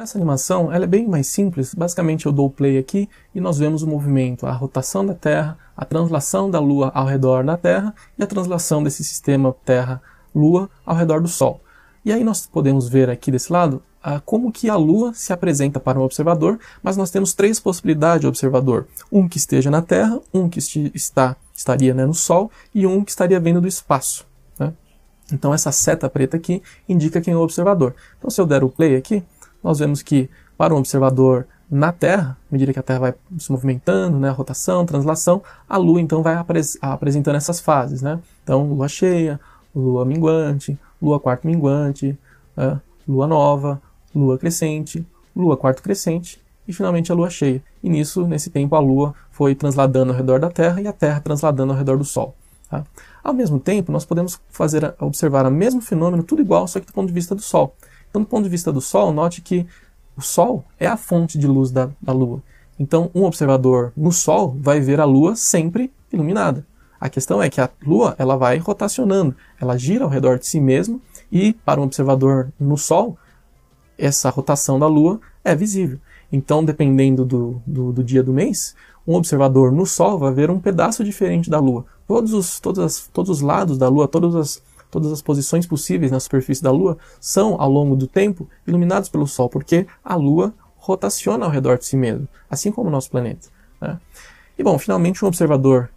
essa animação ela é bem mais simples. Basicamente eu dou play aqui e nós vemos o movimento, a rotação da Terra, a translação da Lua ao redor da Terra e a translação desse sistema Terra-Lua ao redor do Sol. E aí nós podemos ver aqui desse lado ah, como que a Lua se apresenta para um observador, mas nós temos três possibilidades de observador. Um que esteja na Terra, um que está, estaria né, no Sol e um que estaria vindo do espaço. Né? Então essa seta preta aqui indica quem é o observador. Então se eu der o play aqui, nós vemos que para um observador na Terra, à medida que a Terra vai se movimentando, né, rotação, translação, a Lua então vai apres apresentando essas fases. Né? Então Lua cheia, Lua minguante, Lua quarto minguante, é, Lua nova, Lua crescente, Lua quarto crescente e finalmente a Lua cheia. E nisso, nesse tempo, a Lua foi transladando ao redor da Terra e a Terra transladando ao redor do Sol. Tá? Ao mesmo tempo, nós podemos fazer observar o mesmo fenômeno, tudo igual, só que do ponto de vista do Sol. Então, do ponto de vista do Sol, note que o Sol é a fonte de luz da, da Lua. Então, um observador no Sol vai ver a Lua sempre iluminada. A questão é que a Lua ela vai rotacionando, ela gira ao redor de si mesma e para um observador no Sol, essa rotação da Lua é visível. Então, dependendo do, do, do dia do mês, um observador no Sol vai ver um pedaço diferente da Lua. Todos os, todos, os lados da Lua, todas as, todas as posições possíveis na superfície da Lua são, ao longo do tempo, iluminados pelo Sol, porque a Lua rotaciona ao redor de si mesmo, assim como o nosso planeta. Né? E bom, finalmente um observador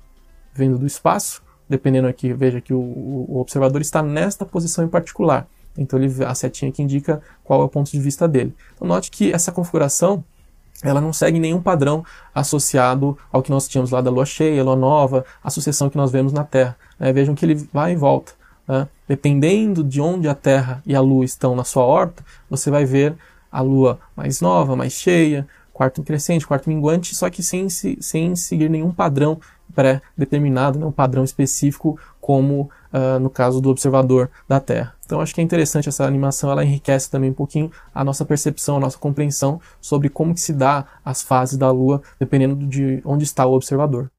vendo do espaço, dependendo aqui, veja que o, o observador está nesta posição em particular. Então ele, a setinha que indica qual é o ponto de vista dele. Então note que essa configuração ela não segue nenhum padrão associado ao que nós tínhamos lá da lua cheia, lua nova, a sucessão que nós vemos na Terra. É, vejam que ele vai e volta. Né? Dependendo de onde a Terra e a Lua estão na sua órbita, você vai ver a Lua mais nova, mais cheia, quarto crescente, quarto minguante, só que sem, sem seguir nenhum padrão pré-determinado, né? um padrão específico, como uh, no caso do observador da Terra. Então acho que é interessante essa animação, ela enriquece também um pouquinho a nossa percepção, a nossa compreensão sobre como que se dá as fases da Lua, dependendo de onde está o observador.